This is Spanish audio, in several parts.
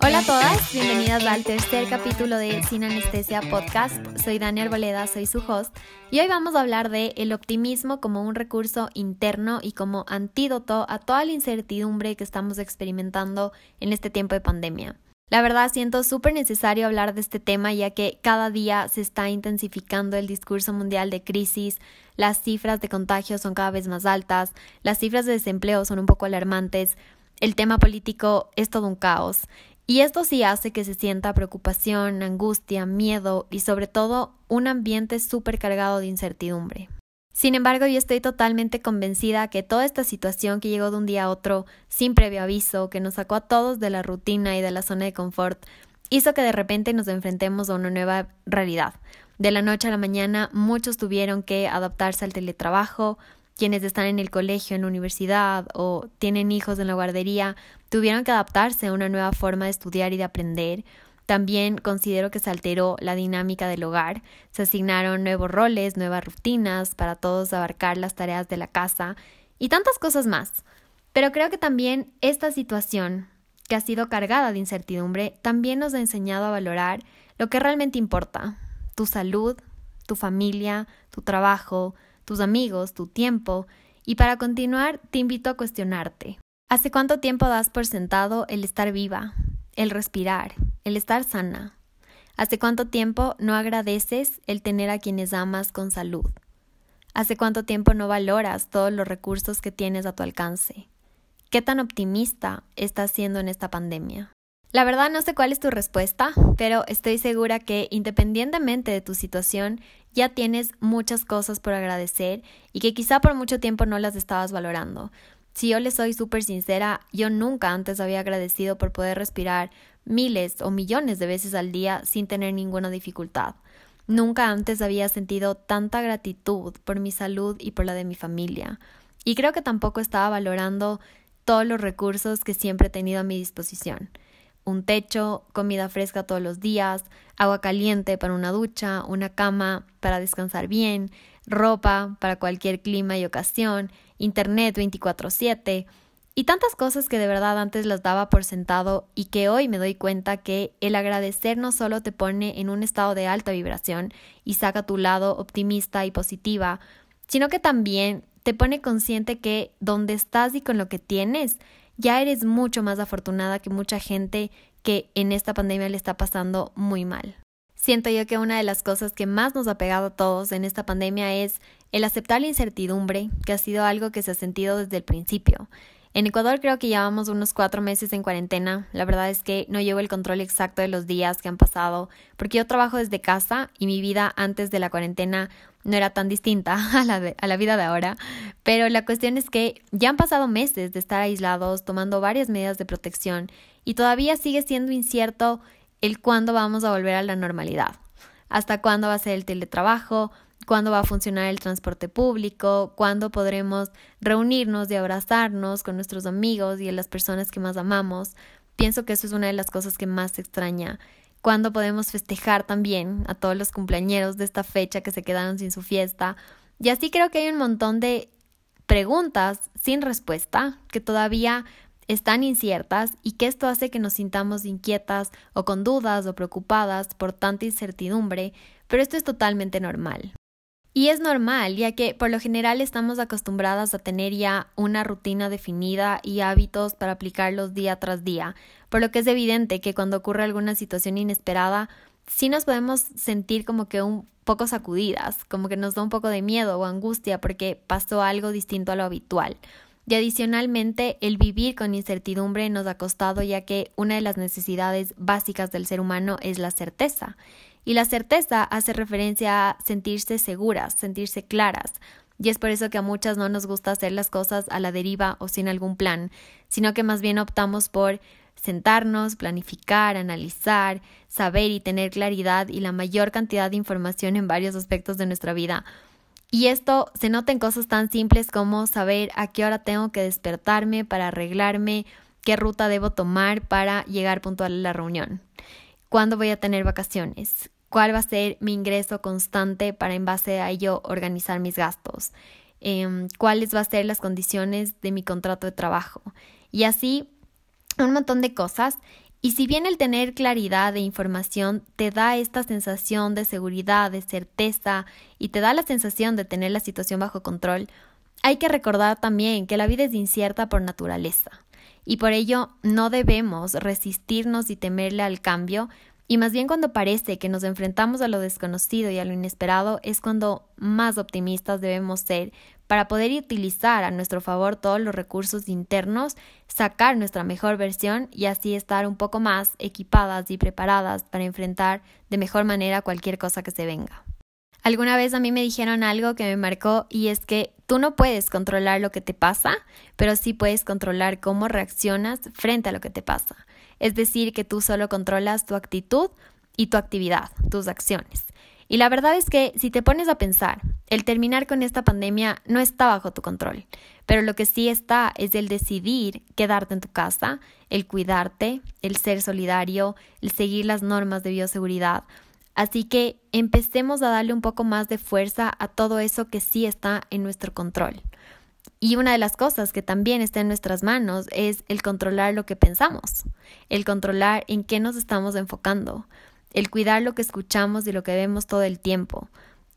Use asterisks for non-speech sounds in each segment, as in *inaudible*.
Hola a todas, bienvenidas al tercer capítulo de Sin Anestesia Podcast. Soy Daniel Arboleda, soy su host, y hoy vamos a hablar de el optimismo como un recurso interno y como antídoto a toda la incertidumbre que estamos experimentando en este tiempo de pandemia. La verdad siento súper necesario hablar de este tema ya que cada día se está intensificando el discurso mundial de crisis, las cifras de contagios son cada vez más altas, las cifras de desempleo son un poco alarmantes, el tema político es todo un caos. Y esto sí hace que se sienta preocupación, angustia, miedo y sobre todo un ambiente súper cargado de incertidumbre. Sin embargo, yo estoy totalmente convencida que toda esta situación que llegó de un día a otro, sin previo aviso, que nos sacó a todos de la rutina y de la zona de confort, hizo que de repente nos enfrentemos a una nueva realidad. De la noche a la mañana, muchos tuvieron que adaptarse al teletrabajo, quienes están en el colegio, en la universidad o tienen hijos en la guardería, tuvieron que adaptarse a una nueva forma de estudiar y de aprender. También considero que se alteró la dinámica del hogar, se asignaron nuevos roles, nuevas rutinas para todos abarcar las tareas de la casa y tantas cosas más. Pero creo que también esta situación, que ha sido cargada de incertidumbre, también nos ha enseñado a valorar lo que realmente importa, tu salud, tu familia, tu trabajo, tus amigos, tu tiempo, y para continuar te invito a cuestionarte. ¿Hace cuánto tiempo das por sentado el estar viva, el respirar, el estar sana. ¿Hace cuánto tiempo no agradeces el tener a quienes amas con salud? ¿Hace cuánto tiempo no valoras todos los recursos que tienes a tu alcance? ¿Qué tan optimista estás siendo en esta pandemia? La verdad no sé cuál es tu respuesta, pero estoy segura que independientemente de tu situación, ya tienes muchas cosas por agradecer y que quizá por mucho tiempo no las estabas valorando. Si yo le soy súper sincera, yo nunca antes había agradecido por poder respirar, miles o millones de veces al día sin tener ninguna dificultad. Nunca antes había sentido tanta gratitud por mi salud y por la de mi familia. Y creo que tampoco estaba valorando todos los recursos que siempre he tenido a mi disposición. Un techo, comida fresca todos los días, agua caliente para una ducha, una cama para descansar bien, ropa para cualquier clima y ocasión, internet 24/7, y tantas cosas que de verdad antes las daba por sentado y que hoy me doy cuenta que el agradecer no solo te pone en un estado de alta vibración y saca tu lado optimista y positiva, sino que también te pone consciente que donde estás y con lo que tienes, ya eres mucho más afortunada que mucha gente que en esta pandemia le está pasando muy mal. Siento yo que una de las cosas que más nos ha pegado a todos en esta pandemia es el aceptar la incertidumbre, que ha sido algo que se ha sentido desde el principio. En Ecuador creo que llevamos unos cuatro meses en cuarentena. La verdad es que no llevo el control exacto de los días que han pasado, porque yo trabajo desde casa y mi vida antes de la cuarentena no era tan distinta *laughs* a la, a la vida de ahora. Pero la cuestión es que ya han pasado meses de estar aislados, tomando varias medidas de protección, y todavía sigue siendo incierto el cuándo vamos a volver a la normalidad. Hasta cuándo va a ser el teletrabajo, cuándo va a funcionar el transporte público, cuándo podremos reunirnos y abrazarnos con nuestros amigos y las personas que más amamos. Pienso que eso es una de las cosas que más extraña. Cuándo podemos festejar también a todos los cumpleañeros de esta fecha que se quedaron sin su fiesta. Y así creo que hay un montón de preguntas sin respuesta que todavía están inciertas y que esto hace que nos sintamos inquietas o con dudas o preocupadas por tanta incertidumbre, pero esto es totalmente normal. Y es normal, ya que por lo general estamos acostumbradas a tener ya una rutina definida y hábitos para aplicarlos día tras día, por lo que es evidente que cuando ocurre alguna situación inesperada, sí nos podemos sentir como que un poco sacudidas, como que nos da un poco de miedo o angustia porque pasó algo distinto a lo habitual. Y adicionalmente, el vivir con incertidumbre nos ha costado ya que una de las necesidades básicas del ser humano es la certeza. Y la certeza hace referencia a sentirse seguras, sentirse claras. Y es por eso que a muchas no nos gusta hacer las cosas a la deriva o sin algún plan, sino que más bien optamos por sentarnos, planificar, analizar, saber y tener claridad y la mayor cantidad de información en varios aspectos de nuestra vida. Y esto se nota en cosas tan simples como saber a qué hora tengo que despertarme para arreglarme, qué ruta debo tomar para llegar puntual a la reunión cuándo voy a tener vacaciones, cuál va a ser mi ingreso constante para en base a ello organizar mis gastos, em, cuáles van a ser las condiciones de mi contrato de trabajo. Y así un montón de cosas. Y si bien el tener claridad de información te da esta sensación de seguridad, de certeza y te da la sensación de tener la situación bajo control, hay que recordar también que la vida es incierta por naturaleza. Y por ello no debemos resistirnos y temerle al cambio, y más bien cuando parece que nos enfrentamos a lo desconocido y a lo inesperado es cuando más optimistas debemos ser para poder utilizar a nuestro favor todos los recursos internos, sacar nuestra mejor versión y así estar un poco más equipadas y preparadas para enfrentar de mejor manera cualquier cosa que se venga. Alguna vez a mí me dijeron algo que me marcó y es que tú no puedes controlar lo que te pasa, pero sí puedes controlar cómo reaccionas frente a lo que te pasa. Es decir, que tú solo controlas tu actitud y tu actividad, tus acciones. Y la verdad es que si te pones a pensar, el terminar con esta pandemia no está bajo tu control, pero lo que sí está es el decidir quedarte en tu casa, el cuidarte, el ser solidario, el seguir las normas de bioseguridad Así que empecemos a darle un poco más de fuerza a todo eso que sí está en nuestro control. Y una de las cosas que también está en nuestras manos es el controlar lo que pensamos, el controlar en qué nos estamos enfocando, el cuidar lo que escuchamos y lo que vemos todo el tiempo.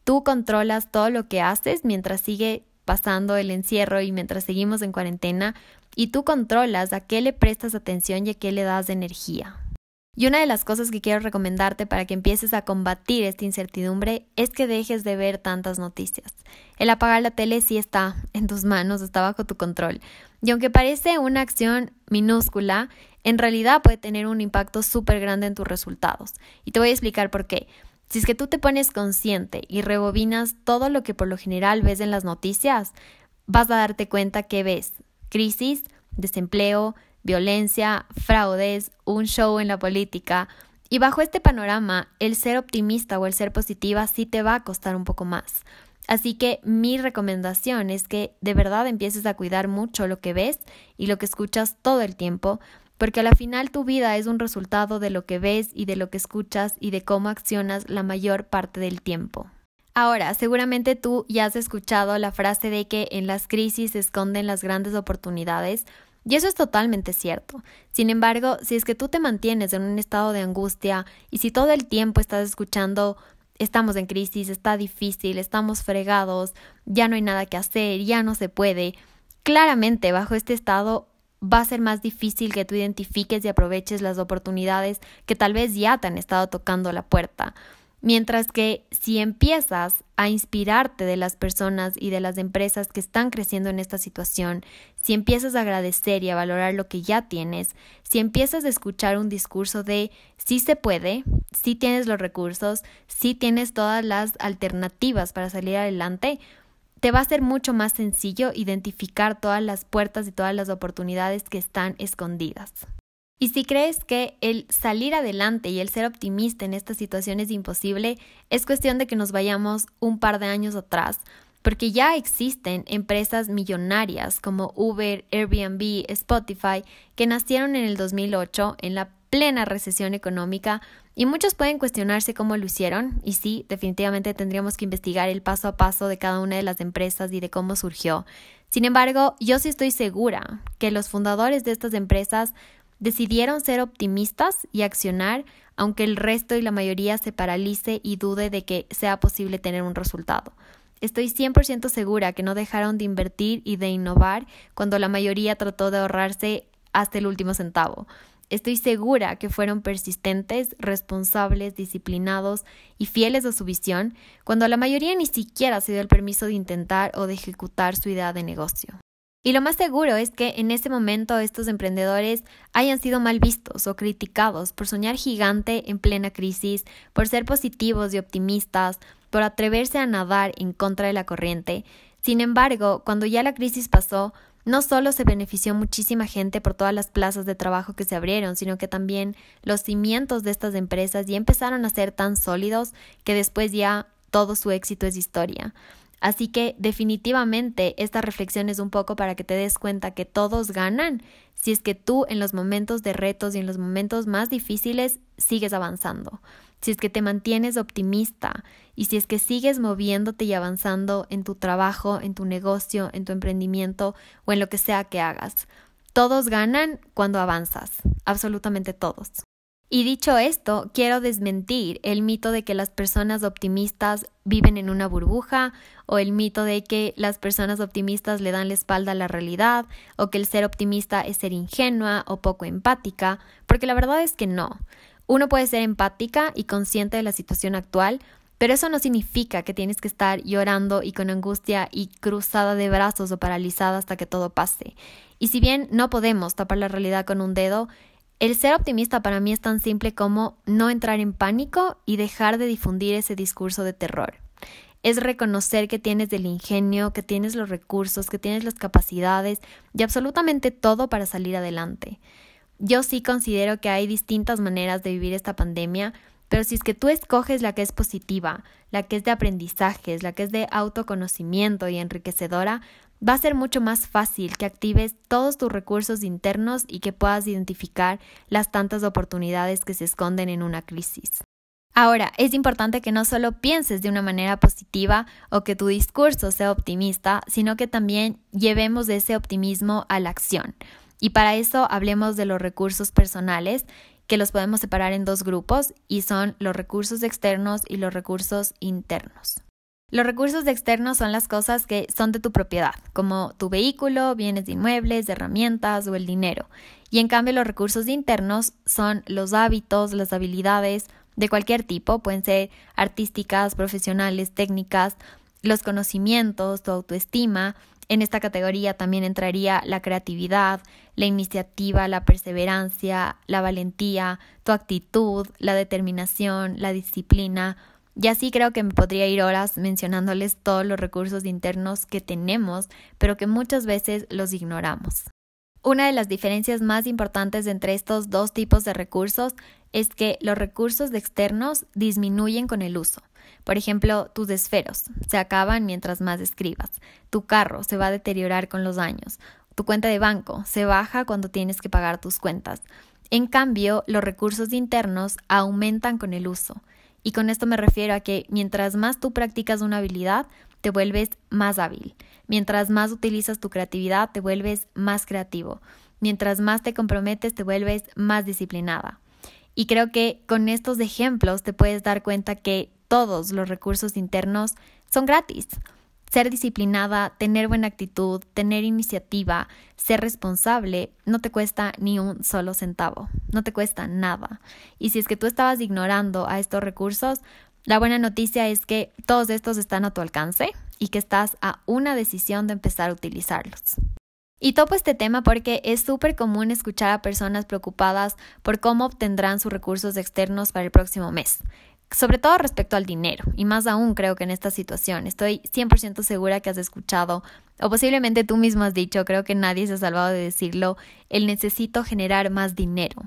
Tú controlas todo lo que haces mientras sigue pasando el encierro y mientras seguimos en cuarentena y tú controlas a qué le prestas atención y a qué le das energía. Y una de las cosas que quiero recomendarte para que empieces a combatir esta incertidumbre es que dejes de ver tantas noticias. El apagar la tele sí está en tus manos, está bajo tu control. Y aunque parece una acción minúscula, en realidad puede tener un impacto súper grande en tus resultados. Y te voy a explicar por qué. Si es que tú te pones consciente y rebobinas todo lo que por lo general ves en las noticias, vas a darte cuenta que ves crisis, desempleo, violencia, fraudes, un show en la política. Y bajo este panorama, el ser optimista o el ser positiva sí te va a costar un poco más. Así que mi recomendación es que de verdad empieces a cuidar mucho lo que ves y lo que escuchas todo el tiempo, porque al final tu vida es un resultado de lo que ves y de lo que escuchas y de cómo accionas la mayor parte del tiempo. Ahora, seguramente tú ya has escuchado la frase de que en las crisis se esconden las grandes oportunidades, y eso es totalmente cierto. Sin embargo, si es que tú te mantienes en un estado de angustia y si todo el tiempo estás escuchando estamos en crisis, está difícil, estamos fregados, ya no hay nada que hacer, ya no se puede, claramente bajo este estado va a ser más difícil que tú identifiques y aproveches las oportunidades que tal vez ya te han estado tocando la puerta. Mientras que si empiezas a inspirarte de las personas y de las empresas que están creciendo en esta situación, si empiezas a agradecer y a valorar lo que ya tienes, si empiezas a escuchar un discurso de sí se puede, sí tienes los recursos, sí tienes todas las alternativas para salir adelante, te va a ser mucho más sencillo identificar todas las puertas y todas las oportunidades que están escondidas. Y si crees que el salir adelante y el ser optimista en esta situación es imposible, es cuestión de que nos vayamos un par de años atrás, porque ya existen empresas millonarias como Uber, Airbnb, Spotify, que nacieron en el 2008 en la plena recesión económica y muchos pueden cuestionarse cómo lo hicieron y sí, definitivamente tendríamos que investigar el paso a paso de cada una de las empresas y de cómo surgió. Sin embargo, yo sí estoy segura que los fundadores de estas empresas Decidieron ser optimistas y accionar, aunque el resto y la mayoría se paralice y dude de que sea posible tener un resultado. Estoy 100% segura que no dejaron de invertir y de innovar cuando la mayoría trató de ahorrarse hasta el último centavo. Estoy segura que fueron persistentes, responsables, disciplinados y fieles a su visión cuando la mayoría ni siquiera se dio el permiso de intentar o de ejecutar su idea de negocio. Y lo más seguro es que en ese momento estos emprendedores hayan sido mal vistos o criticados por soñar gigante en plena crisis, por ser positivos y optimistas, por atreverse a nadar en contra de la corriente. Sin embargo, cuando ya la crisis pasó, no solo se benefició muchísima gente por todas las plazas de trabajo que se abrieron, sino que también los cimientos de estas empresas ya empezaron a ser tan sólidos que después ya todo su éxito es historia. Así que definitivamente esta reflexión es un poco para que te des cuenta que todos ganan si es que tú en los momentos de retos y en los momentos más difíciles sigues avanzando. Si es que te mantienes optimista y si es que sigues moviéndote y avanzando en tu trabajo, en tu negocio, en tu emprendimiento o en lo que sea que hagas. Todos ganan cuando avanzas, absolutamente todos. Y dicho esto, quiero desmentir el mito de que las personas optimistas viven en una burbuja o el mito de que las personas optimistas le dan la espalda a la realidad o que el ser optimista es ser ingenua o poco empática, porque la verdad es que no. Uno puede ser empática y consciente de la situación actual, pero eso no significa que tienes que estar llorando y con angustia y cruzada de brazos o paralizada hasta que todo pase. Y si bien no podemos tapar la realidad con un dedo, el ser optimista para mí es tan simple como no entrar en pánico y dejar de difundir ese discurso de terror. Es reconocer que tienes el ingenio, que tienes los recursos, que tienes las capacidades y absolutamente todo para salir adelante. Yo sí considero que hay distintas maneras de vivir esta pandemia, pero si es que tú escoges la que es positiva, la que es de aprendizajes, la que es de autoconocimiento y enriquecedora, va a ser mucho más fácil que actives todos tus recursos internos y que puedas identificar las tantas oportunidades que se esconden en una crisis. Ahora, es importante que no solo pienses de una manera positiva o que tu discurso sea optimista, sino que también llevemos ese optimismo a la acción. Y para eso hablemos de los recursos personales, que los podemos separar en dos grupos y son los recursos externos y los recursos internos. Los recursos externos son las cosas que son de tu propiedad, como tu vehículo, bienes de inmuebles, herramientas o el dinero. Y en cambio los recursos internos son los hábitos, las habilidades de cualquier tipo, pueden ser artísticas, profesionales, técnicas, los conocimientos, tu autoestima. En esta categoría también entraría la creatividad, la iniciativa, la perseverancia, la valentía, tu actitud, la determinación, la disciplina, y así creo que me podría ir horas mencionándoles todos los recursos internos que tenemos, pero que muchas veces los ignoramos. Una de las diferencias más importantes entre estos dos tipos de recursos es que los recursos externos disminuyen con el uso. Por ejemplo, tus esferos se acaban mientras más escribas. Tu carro se va a deteriorar con los años. Tu cuenta de banco se baja cuando tienes que pagar tus cuentas. En cambio, los recursos internos aumentan con el uso. Y con esto me refiero a que mientras más tú practicas una habilidad, te vuelves más hábil. Mientras más utilizas tu creatividad, te vuelves más creativo. Mientras más te comprometes, te vuelves más disciplinada. Y creo que con estos ejemplos te puedes dar cuenta que todos los recursos internos son gratis ser disciplinada, tener buena actitud, tener iniciativa, ser responsable, no te cuesta ni un solo centavo, no te cuesta nada. Y si es que tú estabas ignorando a estos recursos, la buena noticia es que todos estos están a tu alcance y que estás a una decisión de empezar a utilizarlos. Y topo este tema porque es súper común escuchar a personas preocupadas por cómo obtendrán sus recursos externos para el próximo mes sobre todo respecto al dinero, y más aún creo que en esta situación. Estoy 100% segura que has escuchado, o posiblemente tú mismo has dicho, creo que nadie se ha salvado de decirlo, el necesito generar más dinero.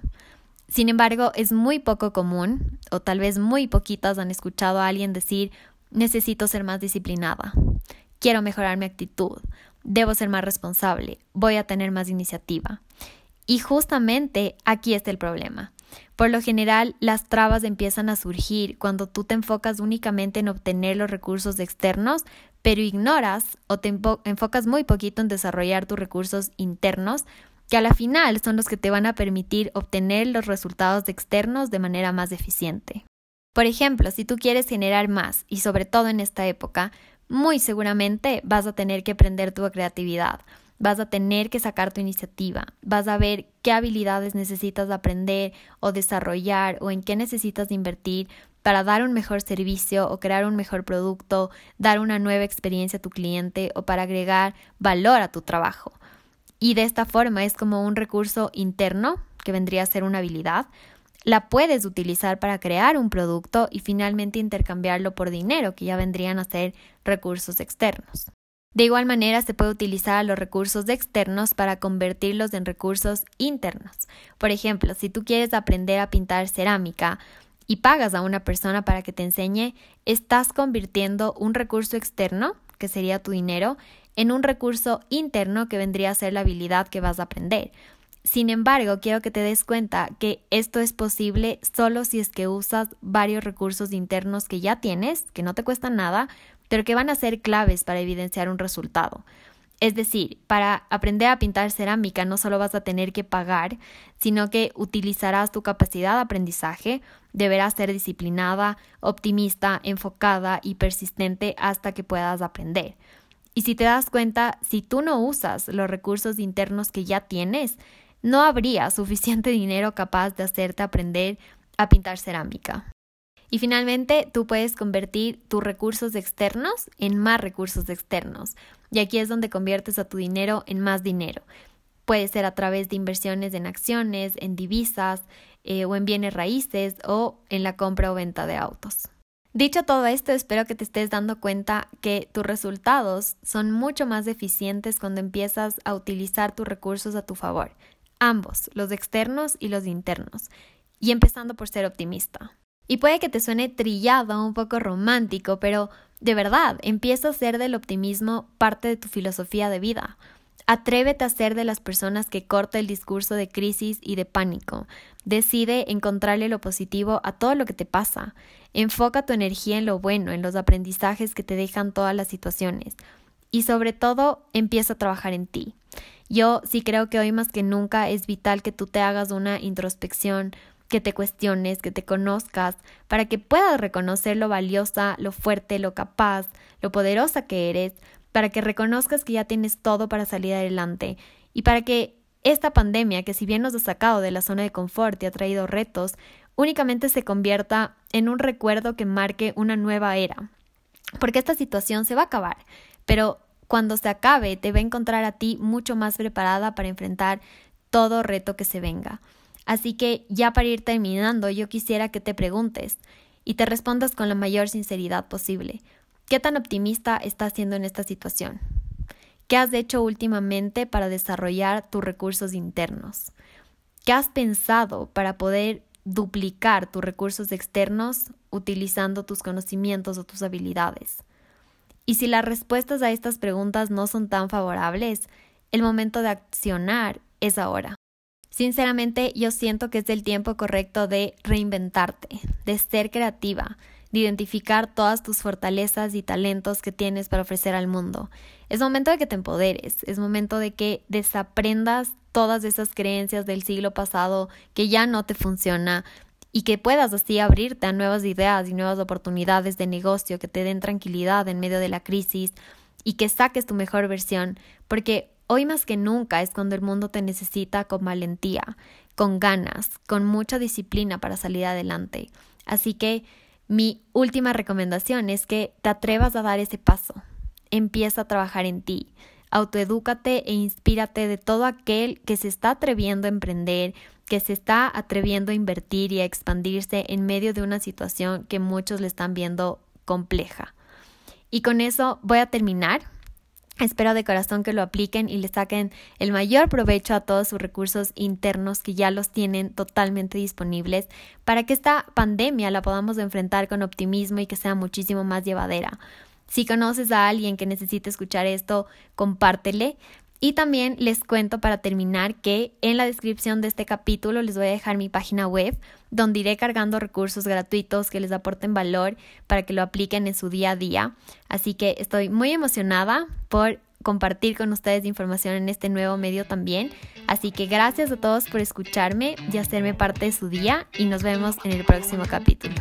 Sin embargo, es muy poco común, o tal vez muy poquitas han escuchado a alguien decir, necesito ser más disciplinada, quiero mejorar mi actitud, debo ser más responsable, voy a tener más iniciativa. Y justamente aquí está el problema. Por lo general, las trabas empiezan a surgir cuando tú te enfocas únicamente en obtener los recursos externos, pero ignoras o te enfocas muy poquito en desarrollar tus recursos internos, que a la final son los que te van a permitir obtener los resultados externos de manera más eficiente. Por ejemplo, si tú quieres generar más, y sobre todo en esta época, muy seguramente vas a tener que aprender tu creatividad vas a tener que sacar tu iniciativa, vas a ver qué habilidades necesitas aprender o desarrollar o en qué necesitas invertir para dar un mejor servicio o crear un mejor producto, dar una nueva experiencia a tu cliente o para agregar valor a tu trabajo. Y de esta forma es como un recurso interno, que vendría a ser una habilidad, la puedes utilizar para crear un producto y finalmente intercambiarlo por dinero, que ya vendrían a ser recursos externos. De igual manera, se puede utilizar los recursos externos para convertirlos en recursos internos. Por ejemplo, si tú quieres aprender a pintar cerámica y pagas a una persona para que te enseñe, estás convirtiendo un recurso externo, que sería tu dinero, en un recurso interno que vendría a ser la habilidad que vas a aprender. Sin embargo, quiero que te des cuenta que esto es posible solo si es que usas varios recursos internos que ya tienes, que no te cuestan nada, pero que van a ser claves para evidenciar un resultado. Es decir, para aprender a pintar cerámica no solo vas a tener que pagar, sino que utilizarás tu capacidad de aprendizaje, deberás ser disciplinada, optimista, enfocada y persistente hasta que puedas aprender. Y si te das cuenta, si tú no usas los recursos internos que ya tienes, no habría *laughs* suficiente dinero capaz de hacerte aprender a pintar cerámica. Y finalmente, tú puedes convertir tus recursos externos en más recursos externos. Y aquí es donde conviertes a tu dinero en más dinero. Puede ser a través de inversiones en acciones, en divisas eh, o en bienes raíces o en la compra o venta de autos. Dicho todo esto, espero que te estés dando cuenta que tus resultados son mucho más eficientes cuando empiezas a utilizar tus recursos a tu favor, ambos, los externos y los internos, y empezando por ser optimista. Y puede que te suene trillado, un poco romántico, pero de verdad, empieza a ser del optimismo parte de tu filosofía de vida. Atrévete a ser de las personas que corta el discurso de crisis y de pánico. Decide encontrarle lo positivo a todo lo que te pasa. Enfoca tu energía en lo bueno, en los aprendizajes que te dejan todas las situaciones. Y sobre todo, empieza a trabajar en ti. Yo sí creo que hoy más que nunca es vital que tú te hagas una introspección que te cuestiones, que te conozcas, para que puedas reconocer lo valiosa, lo fuerte, lo capaz, lo poderosa que eres, para que reconozcas que ya tienes todo para salir adelante y para que esta pandemia, que si bien nos ha sacado de la zona de confort y ha traído retos, únicamente se convierta en un recuerdo que marque una nueva era. Porque esta situación se va a acabar, pero cuando se acabe te va a encontrar a ti mucho más preparada para enfrentar todo reto que se venga. Así que ya para ir terminando, yo quisiera que te preguntes y te respondas con la mayor sinceridad posible. ¿Qué tan optimista estás siendo en esta situación? ¿Qué has hecho últimamente para desarrollar tus recursos internos? ¿Qué has pensado para poder duplicar tus recursos externos utilizando tus conocimientos o tus habilidades? Y si las respuestas a estas preguntas no son tan favorables, el momento de accionar es ahora. Sinceramente, yo siento que es el tiempo correcto de reinventarte, de ser creativa, de identificar todas tus fortalezas y talentos que tienes para ofrecer al mundo. Es momento de que te empoderes, es momento de que desaprendas todas esas creencias del siglo pasado que ya no te funciona y que puedas así abrirte a nuevas ideas y nuevas oportunidades de negocio que te den tranquilidad en medio de la crisis y que saques tu mejor versión, porque Hoy más que nunca es cuando el mundo te necesita con valentía, con ganas, con mucha disciplina para salir adelante. Así que mi última recomendación es que te atrevas a dar ese paso. Empieza a trabajar en ti. Autoedúcate e inspírate de todo aquel que se está atreviendo a emprender, que se está atreviendo a invertir y a expandirse en medio de una situación que muchos le están viendo compleja. Y con eso voy a terminar. Espero de corazón que lo apliquen y le saquen el mayor provecho a todos sus recursos internos que ya los tienen totalmente disponibles para que esta pandemia la podamos enfrentar con optimismo y que sea muchísimo más llevadera. Si conoces a alguien que necesite escuchar esto, compártele. Y también les cuento para terminar que en la descripción de este capítulo les voy a dejar mi página web donde iré cargando recursos gratuitos que les aporten valor para que lo apliquen en su día a día. Así que estoy muy emocionada por compartir con ustedes información en este nuevo medio también. Así que gracias a todos por escucharme y hacerme parte de su día y nos vemos en el próximo capítulo.